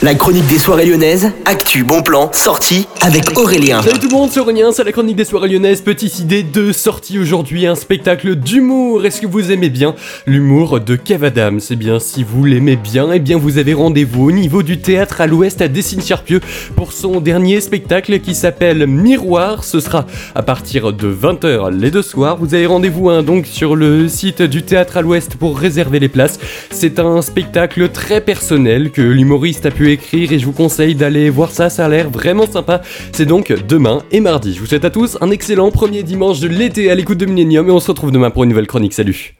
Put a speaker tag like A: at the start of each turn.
A: La chronique des soirées lyonnaises, actu, bon plan, sortie avec Aurélien.
B: Salut tout le monde, c'est Aurélien, c'est la chronique des soirées lyonnaises. Petite idée de sortie aujourd'hui, un spectacle d'humour. Est-ce que vous aimez bien l'humour de Kev Adams? Eh bien, si vous l'aimez bien, eh bien vous avez rendez-vous au niveau du théâtre à l'ouest à Dessines-Charpieu pour son dernier spectacle qui s'appelle Miroir. Ce sera à partir de 20h les deux soirs. Vous avez rendez-vous hein, donc sur le site du théâtre à l'ouest pour réserver les places. C'est un spectacle très personnel que l'humoriste a écrire et je vous conseille d'aller voir ça, ça a l'air vraiment sympa. C'est donc demain et mardi. Je vous souhaite à tous un excellent premier dimanche de l'été à l'écoute de Millennium et on se retrouve demain pour une nouvelle chronique. Salut